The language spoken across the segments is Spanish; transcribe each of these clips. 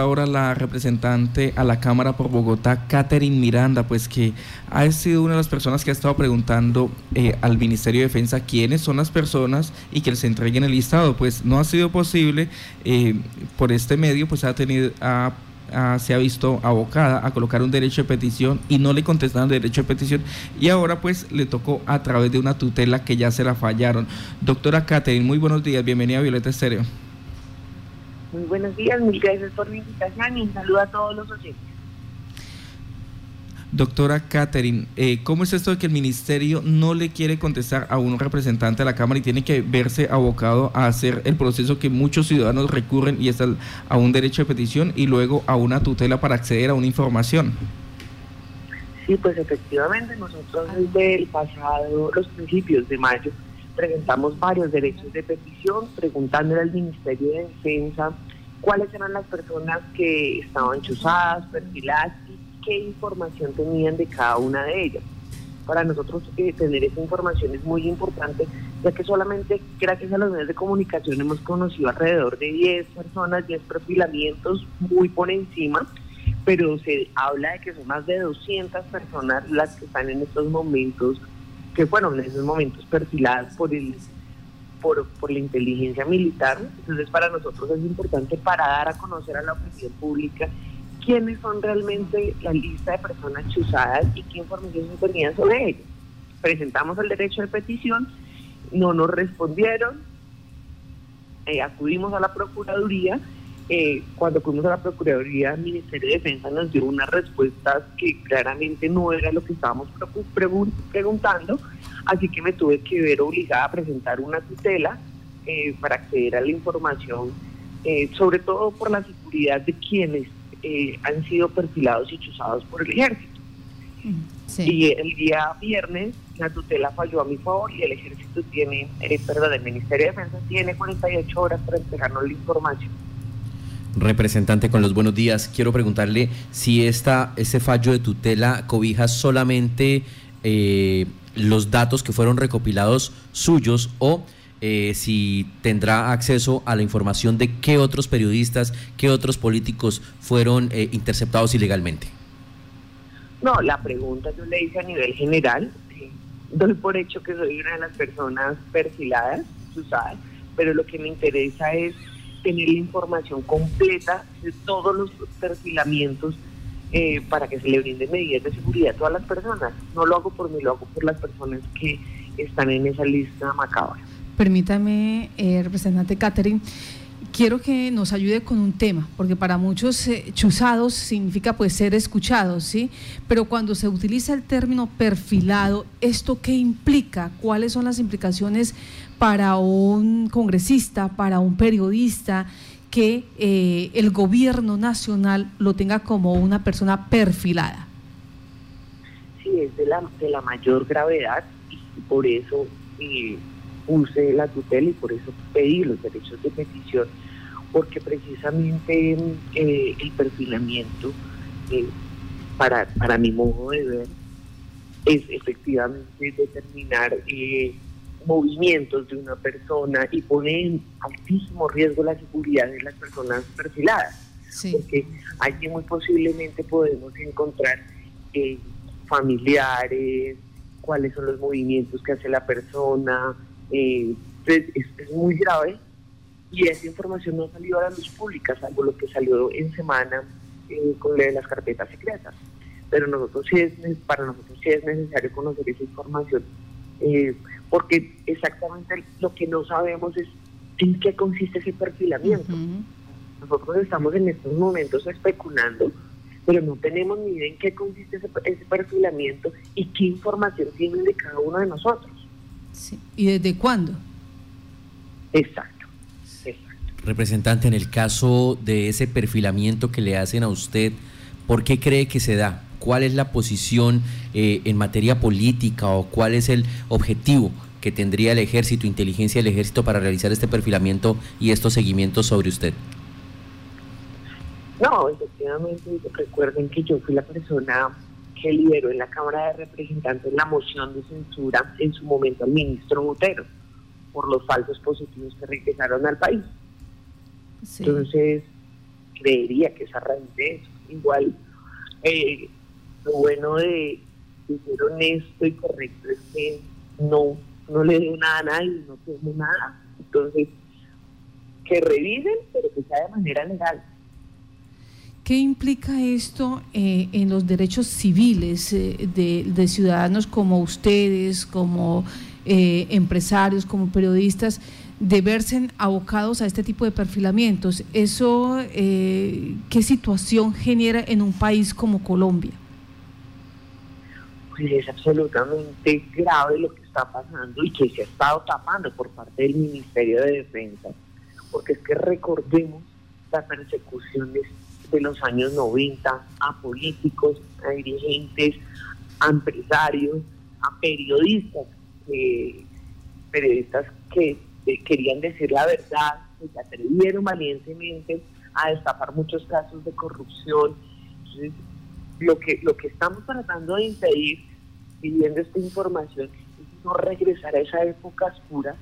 ahora la representante a la Cámara por Bogotá, Catherine Miranda, pues que ha sido una de las personas que ha estado preguntando eh, al Ministerio de Defensa quiénes son las personas y que les entreguen el listado. Pues no ha sido posible eh, por este medio, pues ha tenido, se ha visto abocada a colocar un derecho de petición y no le contestaron el derecho de petición y ahora pues le tocó a través de una tutela que ya se la fallaron. Doctora Catherine, muy buenos días, bienvenida a Violeta Estéreo. Muy buenos días, mil gracias por la invitación y un saludo a todos los oyentes. Doctora Catherine, eh, ¿cómo es esto de que el ministerio no le quiere contestar a un representante de la Cámara y tiene que verse abocado a hacer el proceso que muchos ciudadanos recurren y es a un derecho de petición y luego a una tutela para acceder a una información? Sí, pues efectivamente nosotros desde el pasado, los principios de mayo, presentamos varios derechos de petición preguntándole al Ministerio de Defensa cuáles eran las personas que estaban chuzadas, perfiladas y qué información tenían de cada una de ellas. Para nosotros eh, tener esa información es muy importante, ya que solamente gracias a los medios de comunicación hemos conocido alrededor de 10 personas, 10 perfilamientos muy por encima, pero se habla de que son más de 200 personas las que están en estos momentos que fueron en esos momentos perfiladas por el por, por la inteligencia militar. Entonces para nosotros es importante para dar a conocer a la opinión pública quiénes son realmente la lista de personas chuzadas y qué información se tenía sobre ellos. Presentamos el derecho de petición, no nos respondieron, eh, acudimos a la Procuraduría eh, cuando fuimos a la Procuraduría, el Ministerio de Defensa nos dio unas respuestas que claramente no era lo que estábamos preguntando, así que me tuve que ver obligada a presentar una tutela eh, para acceder a la información, eh, sobre todo por la seguridad de quienes han sido perfilados y chuzados por el ejército. Y el día viernes la tutela falló a mi favor y el ejército tiene, perdón, el Ministerio de Defensa tiene 48 horas para entregarnos la información representante con los buenos días. Quiero preguntarle si esta, ese fallo de tutela cobija solamente eh, los datos que fueron recopilados suyos o eh, si tendrá acceso a la información de qué otros periodistas, qué otros políticos fueron eh, interceptados ilegalmente. No, la pregunta yo le hice a nivel general. doy por hecho que soy una de las personas perfiladas, usadas, pero lo que me interesa es tener la información completa de todos los perfilamientos eh, para que se le brinden medidas de seguridad a todas las personas. No lo hago por mí, lo hago por las personas que están en esa lista macabra. Permítame, eh, representante Catherine, quiero que nos ayude con un tema, porque para muchos eh, chuzados significa pues ser escuchados, ¿sí? Pero cuando se utiliza el término perfilado, ¿esto qué implica? ¿Cuáles son las implicaciones para un congresista, para un periodista, que eh, el gobierno nacional lo tenga como una persona perfilada? Sí, es de la, de la mayor gravedad y por eso... Eh, puse la tutela y por eso pedí los derechos de petición, porque precisamente eh, el perfilamiento, eh, para, para mi modo de ver, es efectivamente determinar eh, movimientos de una persona y poner en altísimo riesgo la seguridad de las personas perfiladas. Porque allí muy posiblemente podemos encontrar familiares, cuáles son los movimientos que hace la persona, eh, es, muy grave y esa información no ha salido a la luz pública, salvo lo que salió en semana eh, con de las carpetas secretas. Pero nosotros sí es, para nosotros sí es necesario conocer esa información, eh, porque exactamente lo que no sabemos es en qué consiste ese perfilamiento. Nosotros estamos en estos momentos especulando, pero no tenemos ni idea en qué consiste ese, ese perfilamiento y qué información tienen de cada uno de nosotros. ¿Y desde cuándo? Exacto. Representante, en el caso de ese perfilamiento que le hacen a usted, ¿por qué cree que se da? ¿Cuál es la posición eh, en materia política o cuál es el objetivo que tendría el ejército, inteligencia del ejército para realizar este perfilamiento y estos seguimientos sobre usted? No, efectivamente, recuerden que yo fui la persona que lideró en la Cámara de Representantes la moción de censura en su momento al ministro Botero por los falsos positivos que regresaron al país. Entonces, creería que es a raíz de eso. Igual, eh, lo bueno de, ser honesto y correcto es que no, no le doy nada a nadie, no tengo nada. Entonces, que revisen, pero que sea de manera legal. ¿Qué implica esto eh, en los derechos civiles eh, de, ciudadanos como ustedes, como eh, empresarios, como periodistas, de verse abocados a este tipo de perfilamientos? ¿Eso qué situación genera en un país como Colombia? Pues es absolutamente grave lo que está pasando y que se ha estado tapando por parte del Ministerio de Defensa, porque es que recordemos la persecución de de los años 90 a políticos, a dirigentes, a empresarios, a periodistas, periodistas que eh, querían decir la verdad, que se atrevieron valientemente a destapar muchos casos de corrupción. lo que, lo que estamos tratando de impedir, pidiendo esta información, es no regresar a esa época oscura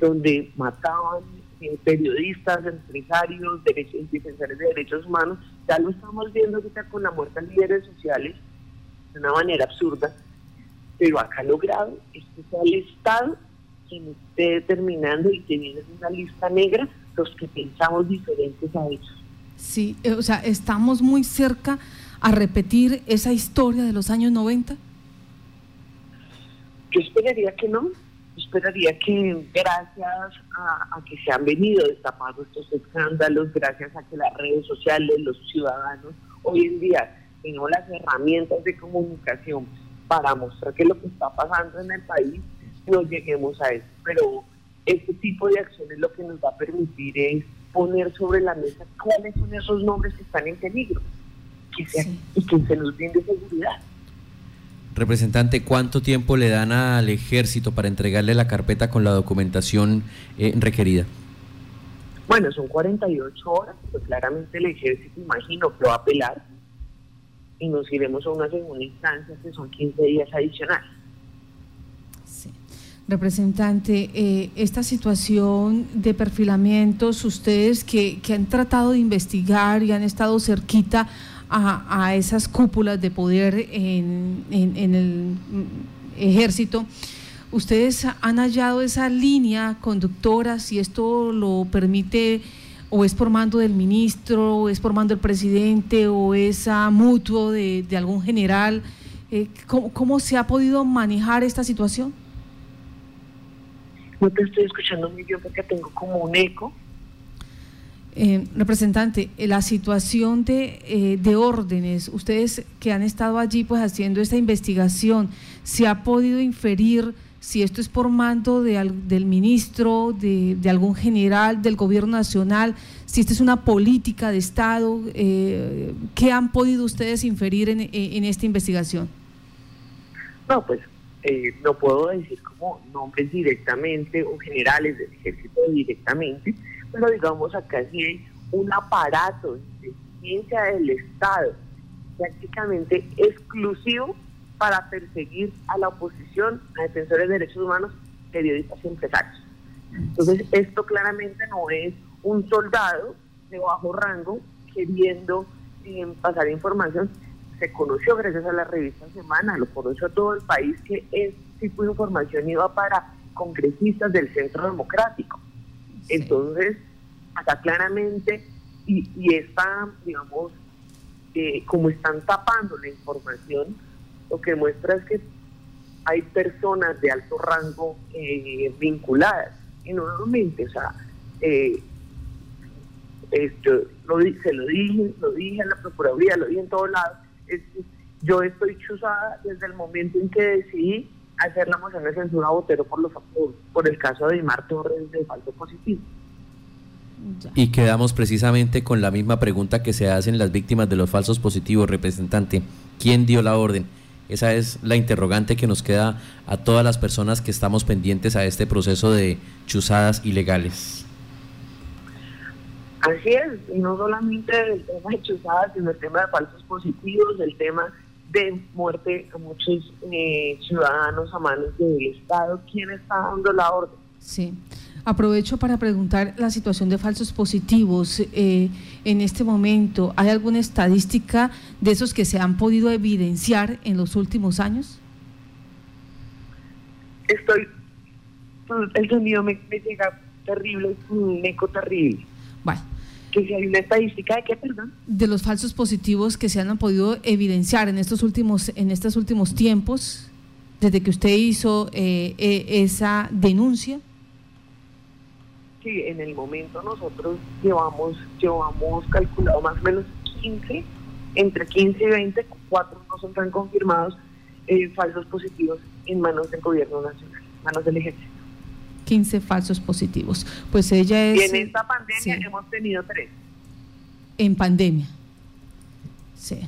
donde mataban eh, periodistas, empresarios, derechos, defensores de derechos humanos, ya lo estamos viendo ahorita con la muerte de líderes sociales de una manera absurda, pero acá lo grave es que sea el Estado quien esté determinando y teniendo una lista negra los que pensamos diferentes a ellos. Sí, eh, o sea, estamos muy cerca a repetir esa historia de los años 90. Yo esperaría que no, esperaría que gracias a, que se han venido destapando estos escándalos, gracias a que las redes sociales, los ciudadanos, hoy en día tenemos las herramientas de comunicación para mostrar qué es lo que está pasando en el país, no lleguemos a eso. Pero este tipo de acciones lo que nos va a permitir es poner sobre la mesa cuáles son esos nombres que están en peligro que y que se nos brinde seguridad. Representante, ¿cuánto tiempo le dan al ejército para entregarle la carpeta con la documentación eh, requerida? Bueno, son 48 horas, pero claramente el ejército imagino que va a apelar y nos iremos a una segunda instancia que son 15 días adicionales. Sí. Representante, eh, esta situación de perfilamientos, ustedes que, que han tratado de investigar y han estado cerquita a, esas cúpulas de poder en, el ejército, ustedes han hallado esa línea conductora, si esto lo permite, o es por mando del ministro, o es por mando del presidente, o es a mutuo de, algún general. Eh, ¿cómo, se ha podido manejar esta situación? No te estoy escuchando muy bien porque tengo como un eco. Eh, representante, eh, la situación de, eh, de, órdenes, ustedes que han estado allí pues haciendo esta investigación, ¿se ha podido inferir si esto es por mando de, del ministro, de, algún general del gobierno nacional, si esta es una política de Estado? Eh, ¿Qué han podido ustedes inferir en, en esta investigación? No, pues no puedo decir como nombres directamente o generales del ejército directamente, pero digamos acá sí hay un aparato de ciencia del Estado prácticamente exclusivo para perseguir a la oposición, a defensores de derechos humanos, periodistas y empresarios. Entonces, esto claramente no es un soldado de bajo rango queriendo eh, pasar información. Se conoció gracias a la revista Semana, lo conoció todo el país que este tipo de información iba para congresistas del Centro Democrático. Entonces, acá claramente, y, y está, digamos, eh, como están tapando la información, lo que muestra es que hay personas de alto rango eh, vinculadas. Y normalmente, o sea, eh, lo, se lo dije, lo dije en la Procuraduría, lo dije en todos lados, yo estoy chuzada desde el momento en que decidí hacer la moción de censura a Botero por, los, por, el caso de Dimar Torres de falso positivo. Y quedamos precisamente con la misma pregunta que se hacen las víctimas de los falsos positivos, representante. ¿Quién dio la orden? Esa es la interrogante que nos queda a todas las personas que estamos pendientes a este proceso de chuzadas ilegales. Así es, y no solamente el tema de chuzadas, sino el tema de falsos positivos, el tema de muerte a muchos eh, ciudadanos a manos del Estado. ¿Quién está dando la orden? Sí. Aprovecho para preguntar la situación de falsos positivos eh, en este momento. ¿Hay alguna estadística de esos que se han podido evidenciar en los últimos años? Estoy, el sonido me, llega terrible, un eco terrible. Que si hay una estadística de qué, perdón. De los falsos positivos que se han podido evidenciar en estos últimos, en estos últimos tiempos, desde que usted hizo eh, eh, esa denuncia. Sí, en el momento nosotros llevamos, llevamos calculado más o menos 15, entre 15 y 20, cuatro no son tan confirmados, eh, falsos positivos en manos del gobierno nacional, manos del ejército. 15 falsos positivos. Pues ella es... Y en esta pandemia hemos tenido tres. En pandemia. Sí.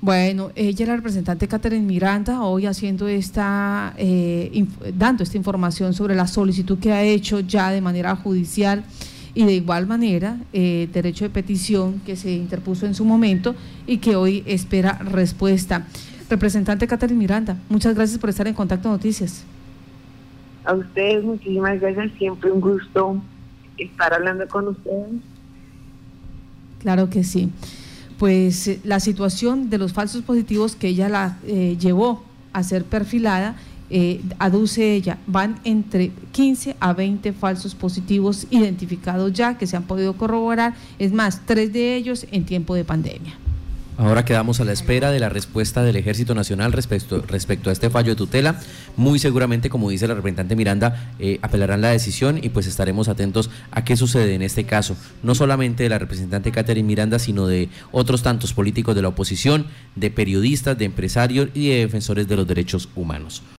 Bueno, ella es la representante Catherine Miranda, hoy haciendo esta, eh, dando esta información sobre la solicitud que ha hecho ya de manera judicial y de igual manera eh, derecho de petición que se interpuso en su momento y que hoy espera respuesta. Representante Catherine Miranda, muchas gracias por estar en Contacto Noticias. A ustedes, muchísimas gracias, siempre un gusto estar hablando con ustedes. Claro que sí pues eh, la situación de los falsos positivos que ella la eh, llevó a ser perfilada, eh, aduce ella, van entre 15 a 20 falsos positivos identificados ya que se han podido corroborar, es más, tres de ellos en tiempo de pandemia. Ahora quedamos a la espera de la respuesta del Ejército Nacional respecto, respecto a este fallo de tutela. Muy seguramente, como dice la representante Miranda, eh, apelarán la decisión y pues estaremos atentos a qué sucede en este caso. No solamente de la representante Catherine Miranda, sino de otros tantos políticos de la oposición, de periodistas, de empresarios y de defensores de los derechos humanos.